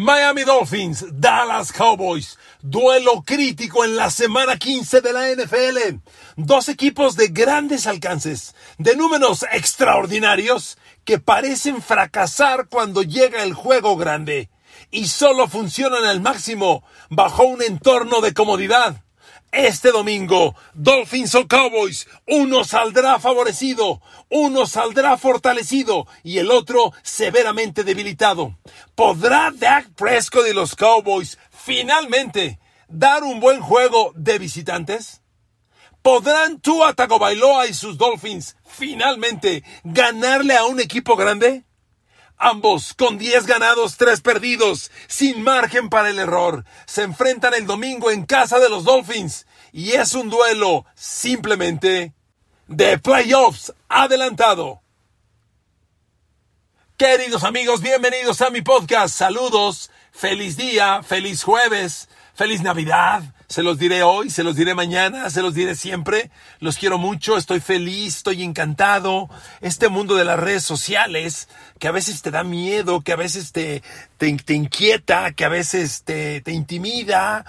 Miami Dolphins, Dallas Cowboys, duelo crítico en la semana 15 de la NFL. Dos equipos de grandes alcances, de números extraordinarios, que parecen fracasar cuando llega el juego grande y solo funcionan al máximo bajo un entorno de comodidad. Este domingo, Dolphins o Cowboys, uno saldrá favorecido, uno saldrá fortalecido y el otro severamente debilitado. ¿Podrá Dak Prescott y los Cowboys finalmente dar un buen juego de visitantes? ¿Podrán Tua Tagovailoa y sus Dolphins finalmente ganarle a un equipo grande? Ambos, con 10 ganados, 3 perdidos, sin margen para el error, se enfrentan el domingo en casa de los Dolphins y es un duelo simplemente de playoffs adelantado. Queridos amigos, bienvenidos a mi podcast. Saludos, feliz día, feliz jueves, feliz Navidad. Se los diré hoy, se los diré mañana, se los diré siempre. Los quiero mucho, estoy feliz, estoy encantado. Este mundo de las redes sociales, que a veces te da miedo, que a veces te, te, inquieta, que a veces te, te intimida.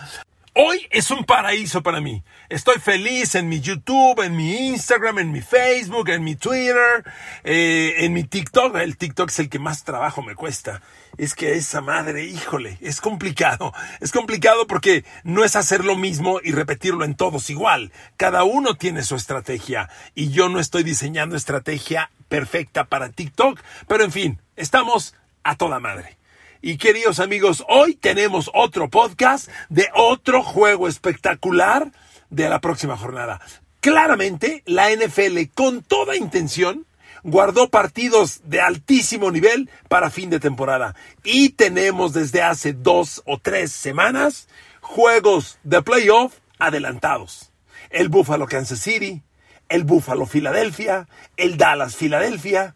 Hoy es un paraíso para mí. Estoy feliz en mi YouTube, en mi Instagram, en mi Facebook, en mi Twitter, eh, en mi TikTok. El TikTok es el que más trabajo me cuesta. Es que esa madre, híjole, es complicado. Es complicado porque no es hacer lo mismo y repetirlo en todos igual. Cada uno tiene su estrategia y yo no estoy diseñando estrategia perfecta para TikTok. Pero en fin, estamos a toda madre. Y queridos amigos, hoy tenemos otro podcast de otro juego espectacular de la próxima jornada. Claramente, la NFL, con toda intención, guardó partidos de altísimo nivel para fin de temporada. Y tenemos desde hace dos o tres semanas juegos de playoff adelantados. El Buffalo Kansas City, el Buffalo Filadelfia, el Dallas Filadelfia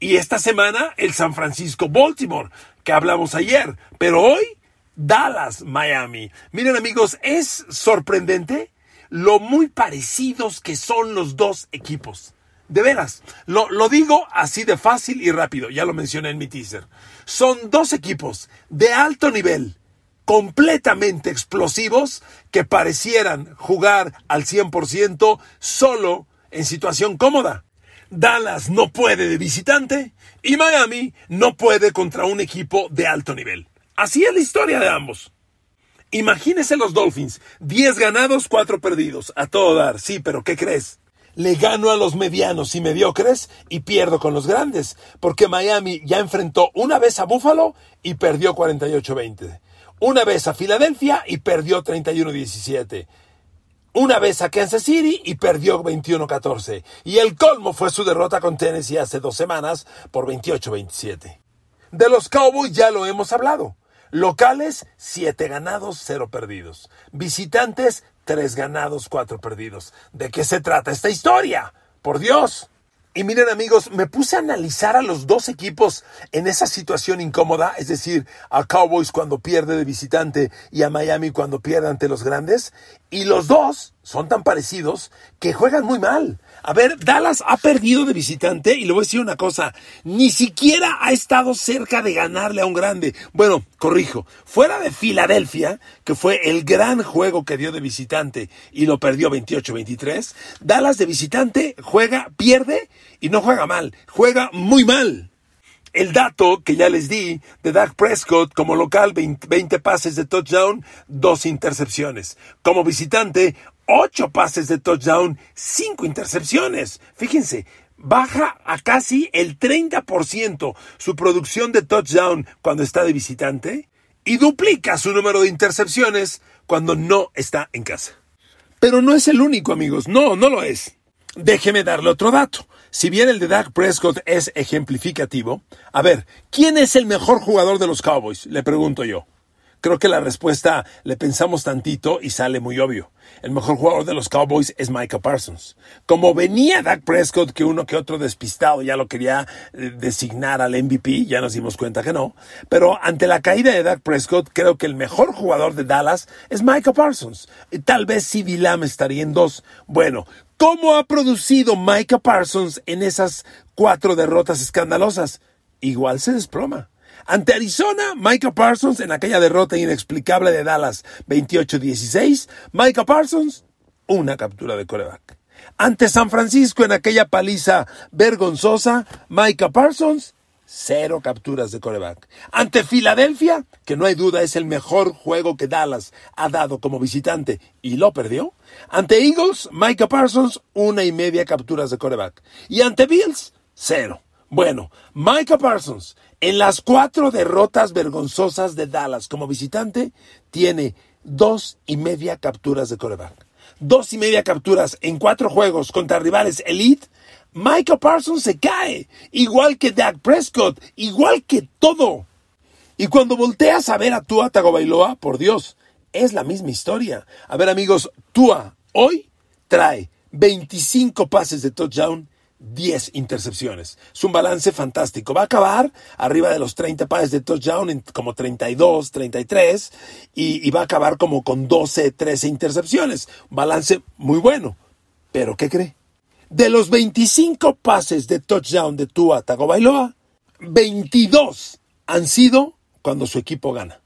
y esta semana el San Francisco Baltimore que hablamos ayer, pero hoy Dallas, Miami. Miren amigos, es sorprendente lo muy parecidos que son los dos equipos. De veras, lo, lo, digo así de fácil y rápido, ya lo mencioné en mi teaser. Son dos equipos de alto nivel, completamente explosivos, que parecieran jugar al 100% solo en situación cómoda. Dallas no puede de visitante y Miami no puede contra un equipo de alto nivel. Así es la historia de ambos. Imagínese los Dolphins, 10 ganados, 4 perdidos, a todo dar, sí, pero ¿qué crees? Le gano a los medianos y mediocres y pierdo con los grandes, porque Miami ya enfrentó una vez a Buffalo y perdió 48-20, una vez a Filadelfia y perdió 31-17 una vez a Kansas City y perdió 21-14. Y el colmo fue su derrota con Tennessee hace dos semanas por 28-27. De los Cowboys ya lo hemos hablado. Locales, 7 ganados, 0 perdidos. Visitantes, 3 ganados, 4 perdidos. ¿De qué se trata esta historia? Por Dios. Y miren amigos, me puse a analizar a los dos equipos en esa situación incómoda, es decir, a Cowboys cuando pierde de visitante y a Miami cuando pierde ante los grandes, y los dos son tan parecidos que juegan muy mal. A ver, Dallas ha perdido de visitante y le voy a decir una cosa, ni siquiera ha estado cerca de ganarle a un grande. Bueno, corrijo, fuera de Filadelfia, que fue el gran juego que dio de visitante y lo perdió 28-23, Dallas de visitante juega, pierde y no juega mal, juega muy mal. El dato que ya les di de Dak Prescott como local, 20, pases de touchdown, dos intercepciones. Como visitante, 8 pases de touchdown, 5 intercepciones. Fíjense, baja a casi el 30% su producción de touchdown cuando está de visitante y duplica su número de intercepciones cuando no está en casa. Pero no es el único, amigos. No, no lo es. Déjeme darle otro dato. Si bien el de Dak Prescott es ejemplificativo, a ver, ¿quién es el mejor jugador de los Cowboys? Le pregunto yo. Creo que la respuesta le pensamos tantito y sale muy obvio. El mejor jugador de los Cowboys es Micah Parsons. Como venía Dak Prescott, que uno que otro despistado ya lo quería eh, designar al MVP, ya nos dimos cuenta que no. Pero ante la caída de Dak Prescott, creo que el mejor jugador de Dallas es Micah Parsons. Tal vez CD Lamb estaría en dos. Bueno, ¿cómo ha producido Micah Parsons en esas cuatro derrotas escandalosas? Igual se desploma. Ante Arizona, Micah Parsons en aquella derrota inexplicable de Dallas 28-16, Micah Parsons, una captura de coreback. Ante San Francisco en aquella paliza vergonzosa, Micah Parsons, cero capturas de coreback. Ante Filadelfia, que no hay duda es el mejor juego que Dallas ha dado como visitante y lo perdió. Ante Eagles, Micah Parsons, una y media capturas de coreback. Y ante Bills, cero. Bueno, Micah Parsons, en las cuatro derrotas vergonzosas de Dallas como visitante, tiene dos y media capturas de coreback dos y media capturas en cuatro juegos contra rivales elite, Michael Parsons se cae, igual que Dak Prescott, igual que todo. Y cuando volteas a ver a Tua Tagovailoa, por Dios, es la misma historia. A ver amigos, Tua hoy trae 25 pases de touchdown 10 intercepciones. Es un balance fantástico. Va a acabar arriba de los 30 pases de touchdown, como 32, 33, y, y va a acabar como con 12, 13 intercepciones. Balance muy bueno. Pero, ¿qué cree? De los 25 pases de touchdown de Tua Tagovailoa, 22 han sido cuando su equipo gana.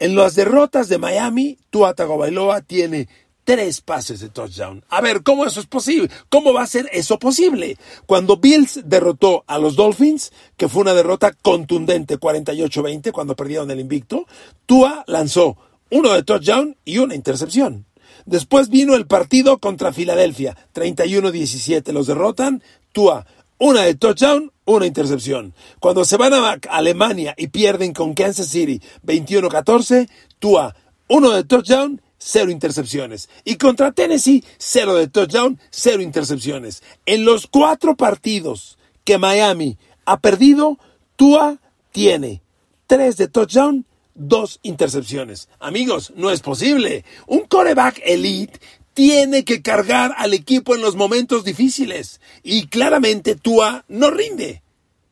En las derrotas de Miami, Tua Tagovailoa tiene tres pases de touchdown. A ver, ¿cómo eso es posible? ¿Cómo va a ser eso posible? Cuando Bills derrotó a los Dolphins, que fue una derrota contundente 48-20 cuando perdieron el invicto, Tua lanzó uno de touchdown y una intercepción. Después vino el partido contra Filadelfia, 31-17, los derrotan, Tua una de touchdown, una intercepción. Cuando se van a Alemania y pierden con Kansas City 21-14, Tua uno de touchdown cero intercepciones. Y contra Tennessee, cero de touchdown, cero intercepciones. En los cuatro partidos que Miami ha perdido, Tua tiene tres de touchdown, dos intercepciones. Amigos, no es posible. Un coreback elite tiene que cargar al equipo en los momentos difíciles. Y claramente Tua no rinde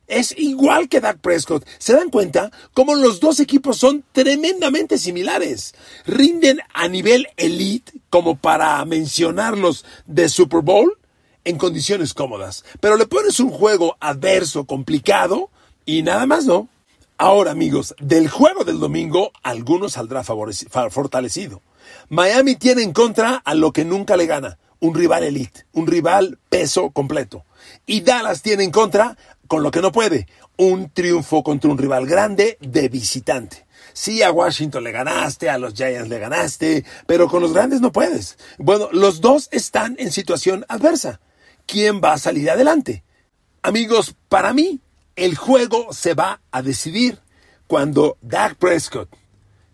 es igual que Dak Prescott. ¿Se dan cuenta cómo los dos equipos son tremendamente similares? Rinden a nivel elite como para mencionarlos de Super Bowl en condiciones cómodas. Pero le pones un juego adverso, complicado y nada más no. Ahora amigos, del juego del domingo, alguno saldrá fortalecido. Miami tiene en contra a lo que nunca le gana, un rival elite, un rival peso completo. Y Dallas tiene en contra con lo que no puede, un triunfo contra un rival grande de visitante. Sí, a Washington le ganaste, a los Giants le ganaste, pero con los grandes no puedes. Bueno, los dos están en situación adversa. ¿Quién va a salir adelante? Amigos, para mí, el juego se va a decidir cuando Dak Prescott,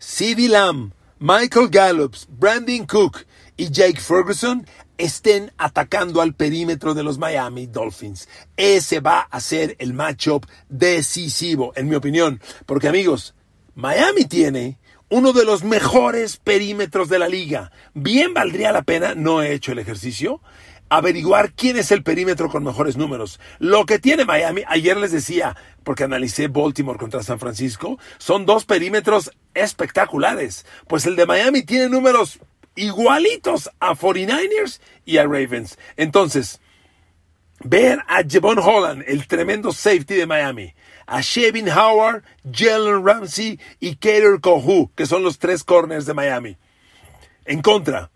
CeeDee Lamb, Michael Gallup, Brandon Cook y Jake Ferguson estén atacando al perímetro de los Miami Dolphins. Ese va a ser el matchup decisivo, en mi opinión. Porque amigos, Miami tiene uno de los mejores perímetros de la liga. Bien valdría la pena, no he hecho el ejercicio, averiguar quién es el perímetro con mejores números. Lo que tiene Miami, ayer les decía, porque analicé Baltimore contra San Francisco, son dos perímetros espectaculares. Pues el de Miami tiene números igualitos a 49ers y a Ravens. Entonces, ver a Javon Holland, el tremendo safety de Miami, a Shevin Howard, Jalen Ramsey y Kater Kohu, que son los tres corners de Miami, en contra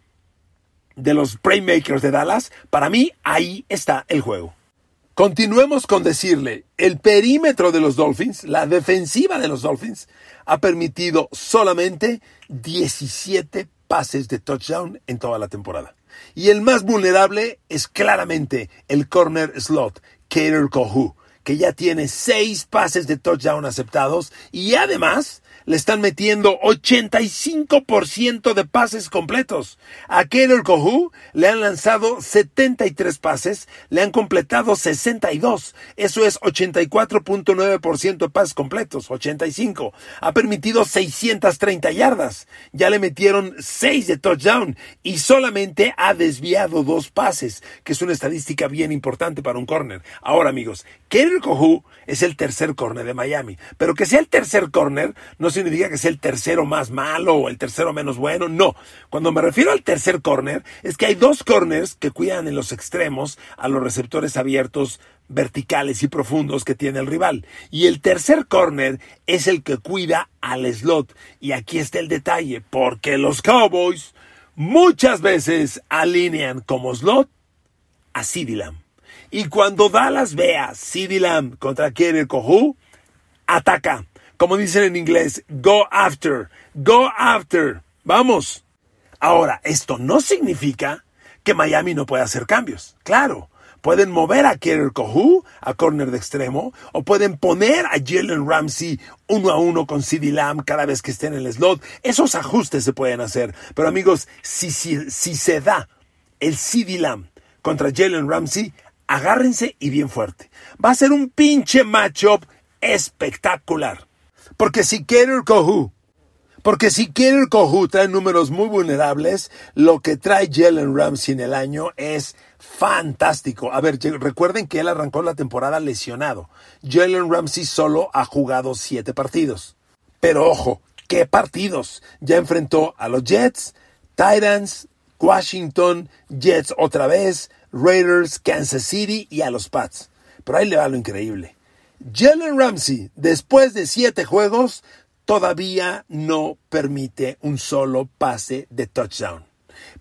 de los playmakers de Dallas, para mí ahí está el juego. Continuemos con decirle, el perímetro de los Dolphins, la defensiva de los Dolphins, ha permitido solamente 17 pases de touchdown en toda la temporada. Y el más vulnerable es claramente el corner slot, Kater Kohu, que ya tiene seis pases de touchdown aceptados y además le están metiendo 85% de pases completos. A Kader Kohu le han lanzado 73 pases, le han completado 62. Eso es 84.9% de pases completos, 85. Ha permitido 630 yardas. Ya le metieron 6 de touchdown y solamente ha desviado dos pases, que es una estadística bien importante para un corner. Ahora, amigos, Kerry Kohu es el tercer corner de Miami. Pero que sea el tercer corner no significa que sea el tercero más malo o el tercero menos bueno. No. Cuando me refiero al tercer corner, es que hay dos corners que cuidan en los extremos a los receptores abiertos verticales y profundos que tiene el rival. Y el tercer corner es el que cuida al slot. Y aquí está el detalle, porque los Cowboys muchas veces alinean como slot a CeeDee. Y cuando Dallas vea a Lamb contra Kerry Kohu, ataca. Como dicen en inglés, go after, go after. Vamos. Ahora, esto no significa que Miami no pueda hacer cambios. Claro, pueden mover a Kerry Kohu a corner de extremo o pueden poner a Jalen Ramsey uno a uno con CeeDee Lamb cada vez que esté en el slot. Esos ajustes se pueden hacer. Pero amigos, si, si, si se da el CeeDee Lamb contra Jalen Ramsey, agárrense y bien fuerte. Va a ser un pinche matchup espectacular. Porque si Kerry Kohu, porque si Kerry Kohu trae números muy vulnerables, lo que trae Jalen Ramsey en el año es fantástico. A ver, recuerden que él arrancó la temporada lesionado. Jalen Ramsey solo ha jugado siete partidos. Pero ojo, ¿qué partidos? Ya enfrentó a los Jets, Titans, Washington, Jets otra vez, Raiders, Kansas City y a los Pats. Pero ahí le va lo increíble. Jalen Ramsey, después de siete juegos, todavía no permite un solo pase de touchdown.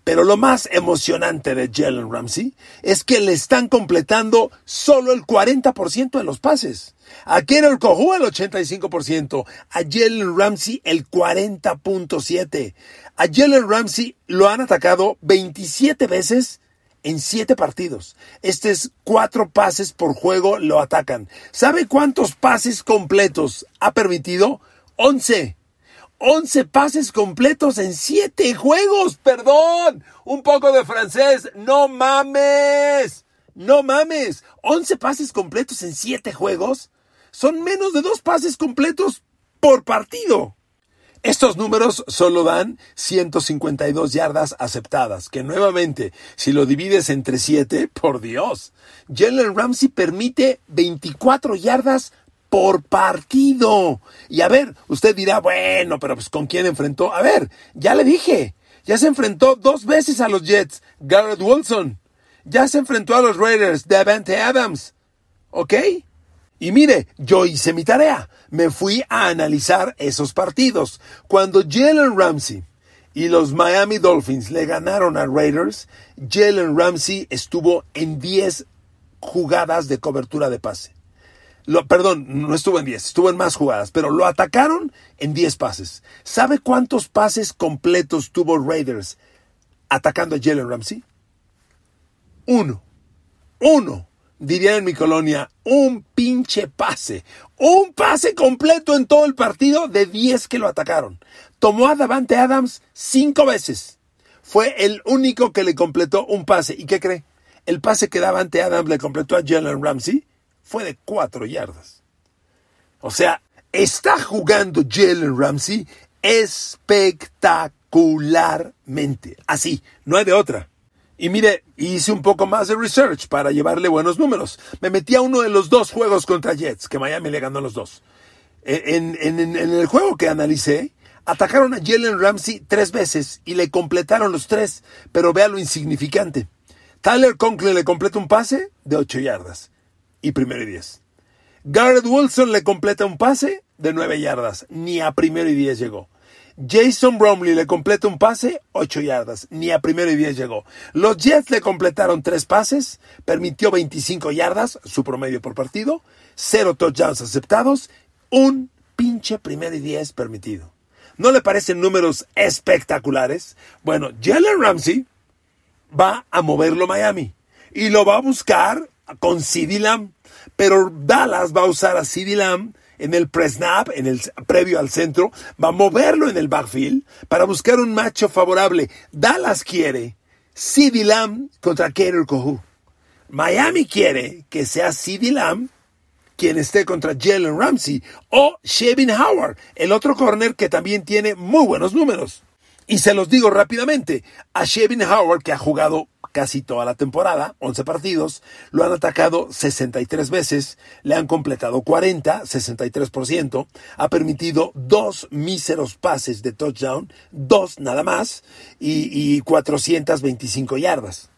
Pero lo más emocionante de Jalen Ramsey es que le están completando solo el 40% de los pases. A Kerry Kohu el 85%, a Jalen Ramsey el 40.7%. A Jalen Ramsey lo han atacado 27 veces en 7 partidos. Este es 4 pases por juego lo atacan. ¿Sabe cuántos pases completos ha permitido? 11. 11 pases completos en 7 juegos. Perdón. Un poco de francés. No mames. No mames. 11 pases completos en 7 juegos. Son menos de 2 pases completos por partido. Estos números solo dan 152 yardas aceptadas, que nuevamente, si lo divides entre 7, por Dios, Jalen Ramsey permite 24 yardas por partido. Y a ver, usted dirá, bueno, pero pues ¿con quién enfrentó? A ver, ya le dije, ya se enfrentó dos veces a los Jets, Garrett Wilson. Ya se enfrentó a los Raiders, Davante Adams. ¿Ok? Y mire, yo hice mi tarea. Me fui a analizar esos partidos. Cuando Jalen Ramsey y los Miami Dolphins le ganaron a Raiders, Jalen Ramsey estuvo en 10 jugadas de cobertura de pase. Lo, perdón, no estuvo en 10, estuvo en más jugadas, pero lo atacaron en 10 pases. ¿Sabe cuántos pases completos tuvo Raiders atacando a Jalen Ramsey? Uno. Uno dirían en mi colonia, un pinche pase. Un pase completo en todo el partido de 10 que lo atacaron. Tomó a Davante Adams cinco veces. Fue el único que le completó un pase. ¿Y qué cree? El pase que Davante Adams le completó a Jalen Ramsey fue de cuatro yardas. O sea, está jugando Jalen Ramsey espectacularmente. Así, no hay de otra. Y mire, hice un poco más de research para llevarle buenos números. Me metí a uno de los dos juegos contra Jets, que Miami le ganó los dos. E, en, el juego que analicé, atacaron a Jalen Ramsey tres veces y le completaron los tres, pero vea lo insignificante. Tyler Conklin le completa un pase de 8 yardas y primero y 10. Garrett Wilson le completa un pase de 9 yardas, ni a primero y 10 llegó. Jason Bromley le completa un pase, 8 yardas, ni a primero y 10 llegó. Los Jets le completaron 3 pases, permitió 25 yardas, su promedio por partido, 0 touchdowns aceptados, un pinche primero y 10 permitido. ¿No le parecen números espectaculares? Bueno, Jalen Ramsey va a moverlo Miami y lo va a buscar con CeeDee Lamb, pero Dallas va a usar a CeeDee Lamb en el pre-snap, en el previo al centro, va a moverlo en el backfield para buscar un macho favorable. Dallas quiere CeeDee Lamb contra Kader Kohu. Miami quiere que sea CeeDee Lamb quien esté contra Jalen Ramsey o Shevin Howard, el otro corner que también tiene muy buenos números. Y se los digo rápidamente, a Shevin Howard, que ha jugado casi toda la temporada, 11 partidos, lo han atacado 63 veces, le han completado 40, 63%, ha permitido dos míseros pases de touchdown, dos nada más, y, y 425 yardas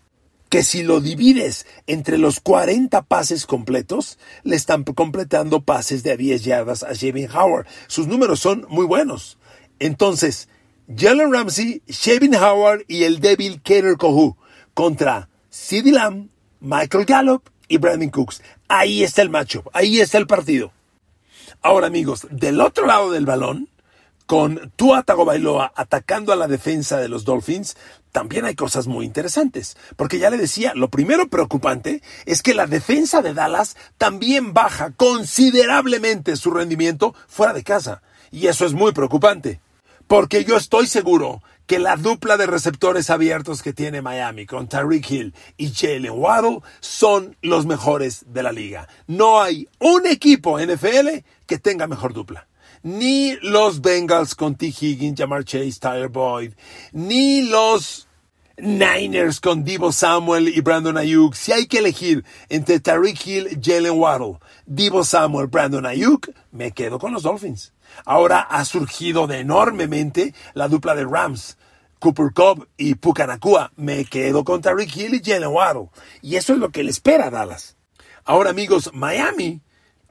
que si lo divides entre los 40 pases completos, le están completando pases de a 10 yardas a Javin Howard. Sus números son muy buenos. Entonces, Jalen Ramsey, Shavin Howard y el débil Kater Kohu contra CeeDee Lamb, Michael Gallup y Brandon Cooks. Ahí está el matchup, ahí está el partido. Ahora amigos, del otro lado del balón, con Tua Tagovailoa atacando a la defensa de los Dolphins, también hay cosas muy interesantes. Porque ya le decía, lo primero preocupante es que la defensa de Dallas también baja considerablemente su rendimiento fuera de casa. Y eso es muy preocupante. Porque yo estoy seguro que la dupla de receptores abiertos que tiene Miami con Tyreek Hill y Jalen Waddle son los mejores de la liga. No hay un equipo NFL que tenga mejor dupla ni los Bengals con T. Higgins, Jamar Chase, Tyler Boyd, ni los Niners con Divo Samuel y Brandon Ayuk. Si hay que elegir entre Tariq Hill, Jalen Waddle, Divo Samuel, Brandon Ayuk, me quedo con los Dolphins. Ahora ha surgido enormemente la dupla de Rams. Cooper Cobb y Pucanacua. Me quedo con Tariq Hill y Jalen Waddle. Y eso es lo que le espera a Dallas. Ahora amigos, Miami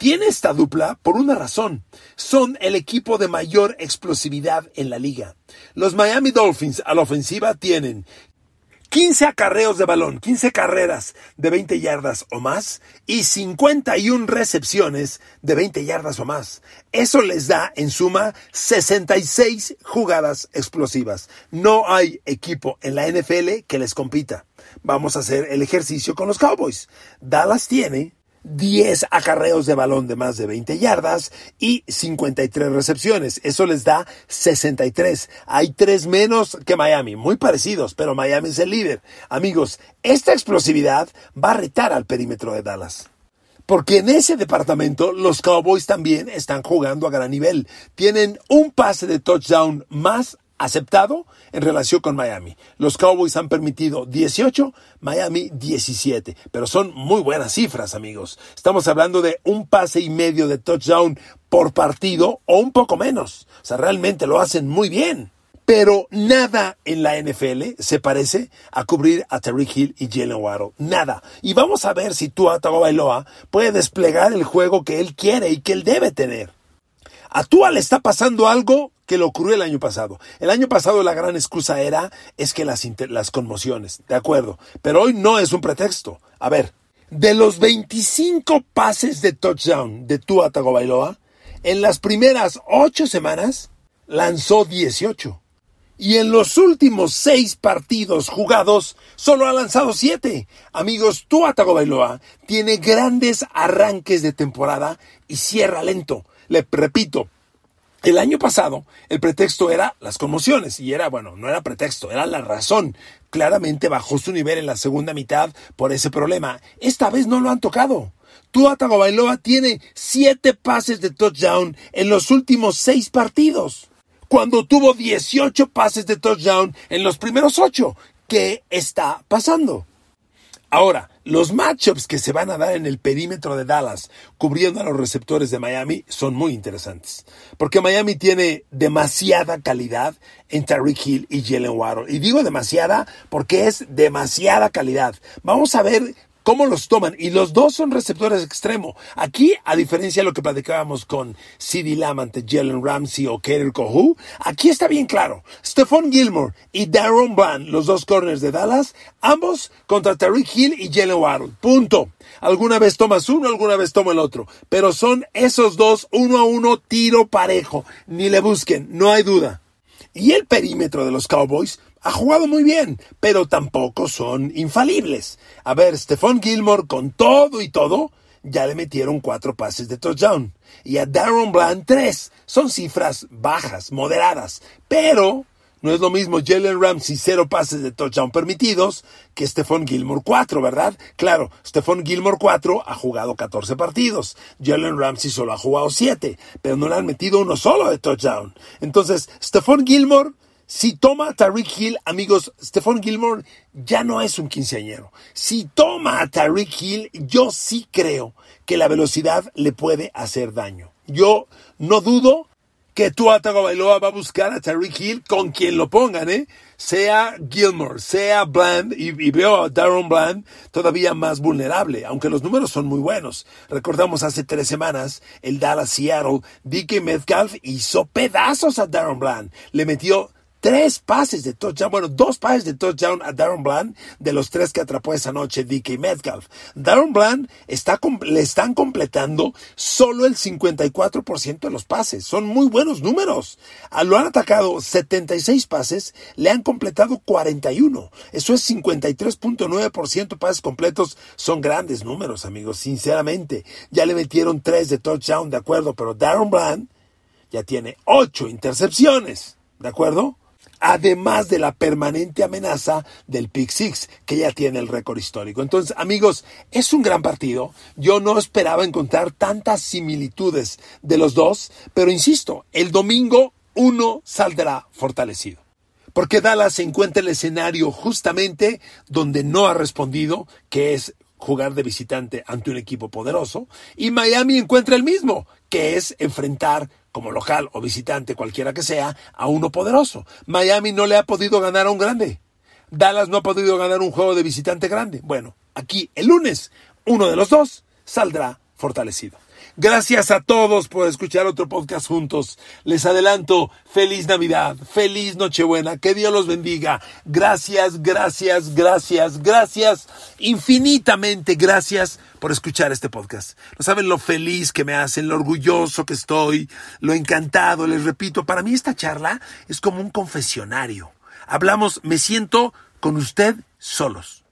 tiene esta dupla por una razón. Son el equipo de mayor explosividad en la liga. Los Miami Dolphins a la ofensiva tienen 15 acarreos de balón, 15 carreras de 20 yardas o más y 51 recepciones de 20 yardas o más. Eso les da en suma 66 jugadas explosivas. No hay equipo en la NFL que les compita. Vamos a hacer el ejercicio con los Cowboys. Dallas tiene 10 acarreos de balón de más de 20 yardas y 53 recepciones. Eso les da 63. Hay tres menos que Miami, muy parecidos, pero Miami es el líder. Amigos, esta explosividad va a retar al perímetro de Dallas. Porque en ese departamento los Cowboys también están jugando a gran nivel. Tienen un pase de touchdown más aceptado en relación con Miami. Los Cowboys han permitido 18, Miami 17, pero son muy buenas cifras, amigos. Estamos hablando de un pase y medio de touchdown por partido o un poco menos. O sea, realmente lo hacen muy bien. Pero nada en la NFL se parece a cubrir a Terry Hill y Jalen Waddle. Nada. Y vamos a ver si Tua Tagovailoa puede desplegar el juego que él quiere y que él debe tener. A Tua le está pasando algo que le ocurrió el año pasado. El año pasado la gran excusa era es que las, las conmociones, de acuerdo, pero hoy no es un pretexto. A ver, de los 25 pases de touchdown de Tua Tagovailoa, en las primeras 8 semanas lanzó 18. Y en los últimos seis partidos jugados, solo ha lanzado siete. Amigos, Tua Tagovailoa tiene grandes arranques de temporada y cierra lento. Le repito, el año pasado el pretexto era las conmociones y era, bueno, no era pretexto, era la razón. Claramente bajó su nivel en la segunda mitad por ese problema. Esta vez no lo han tocado. Tua Tagovailoa tiene siete pases de touchdown en los últimos seis partidos, cuando tuvo 18 pases de touchdown en los primeros ocho. ¿Qué está pasando? Ahora, los matchups que se van a dar en el perímetro de Dallas, cubriendo a los receptores de Miami, son muy interesantes. Porque Miami tiene demasiada calidad en Tariq Hill y Jalen Waddle. Y digo demasiada porque es demasiada calidad. Vamos a ver cómo los toman. Y los dos son receptores extremo. Aquí, a diferencia de lo que platicábamos con CD Lamb Jalen Ramsey o Kader Kohu, aquí está bien claro. Stephon Gilmore y Darren Bland, los dos corners de Dallas, ambos contra Tariq Hill y Jalen Waddle. Punto. Alguna vez tomas uno, alguna vez toma el otro. Pero son esos dos uno a uno tiro parejo. Ni le busquen, no hay duda. Y el perímetro de los Cowboys ha jugado muy bien, pero tampoco son infalibles. A ver, Stephon Gilmore con todo y todo, ya le metieron cuatro pases de touchdown. Y a Darren Bland tres. Son cifras bajas, moderadas, pero no es lo mismo Jalen Ramsey cero pases de touchdown permitidos que Stephon Gilmore cuatro, ¿verdad? Claro, Stephon Gilmore cuatro ha jugado 14 partidos. Jalen Ramsey solo ha jugado siete, pero no le han metido uno solo de touchdown. Entonces, Stephon Gilmore Si toma a Tariq Hill, amigos, Stephon Gilmore ya no es un quinceañero. Si toma a Tariq Hill, yo sí creo que la velocidad le puede hacer daño. Yo no dudo que Tua Tagovailoa va a buscar a Tariq Hill con quien lo pongan, ¿eh? Sea Gilmore, sea Bland, y, y, veo a Darren Bland todavía más vulnerable, aunque los números son muy buenos. Recordamos hace tres semanas el Dallas Seattle, DK Metcalf hizo pedazos a Darren Bland, le metió tres pases de touchdown, bueno, dos pases de touchdown a Darren Bland de los tres que atrapó esa noche DK Metcalf. Darren Bland está, le están completando solo el 54% de los pases. Son muy buenos números. Lo han atacado 76 pases, le han completado 41. Eso es 53.9% pases completos. Son grandes números, amigos, sinceramente. Ya le metieron tres de touchdown, de acuerdo, pero Darren Bland ya tiene ocho intercepciones. ¿De acuerdo? Además de la permanente amenaza del Pick Six, que ya tiene el récord histórico. Entonces, amigos, es un gran partido. Yo no esperaba encontrar tantas similitudes de los dos, pero insisto, el domingo uno saldrá fortalecido. Porque Dallas encuentra el escenario justamente donde no ha respondido, que es jugar de visitante ante un equipo poderoso, y Miami encuentra el mismo, que es enfrentar como local o visitante, cualquiera que sea, a uno poderoso. Miami no le ha podido ganar a un grande. Dallas no ha podido ganar un juego de visitante grande. Bueno, aquí el lunes, uno de los dos saldrá fortalecido. Gracias a todos por escuchar otro podcast juntos. Les adelanto, feliz Navidad, feliz Nochebuena, que Dios los bendiga. Gracias, gracias, gracias, gracias, infinitamente gracias por escuchar este podcast. No saben lo feliz que me hacen, lo orgulloso que estoy, lo encantado. Les repito, para mí esta charla es como un confesionario. Hablamos, me siento con usted solos.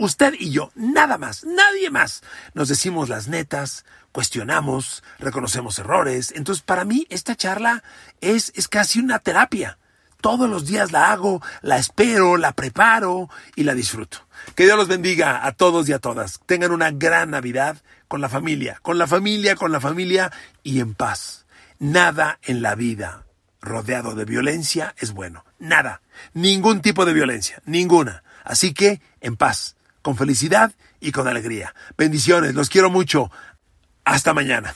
Usted y yo, nada más, nadie más. Nos decimos las netas, cuestionamos, reconocemos errores. Entonces, para mí, esta charla es, es casi una terapia. Todos los días la hago, la espero, la preparo y la disfruto. Que Dios los bendiga a todos y a todas. Tengan una gran Navidad con la familia, con la familia, con la familia y en paz. Nada en la vida rodeado de violencia es bueno. Nada. Ningún tipo de violencia. Ninguna. Así que, en paz, con felicidad y con alegría. Bendiciones. Los quiero mucho. Hasta mañana.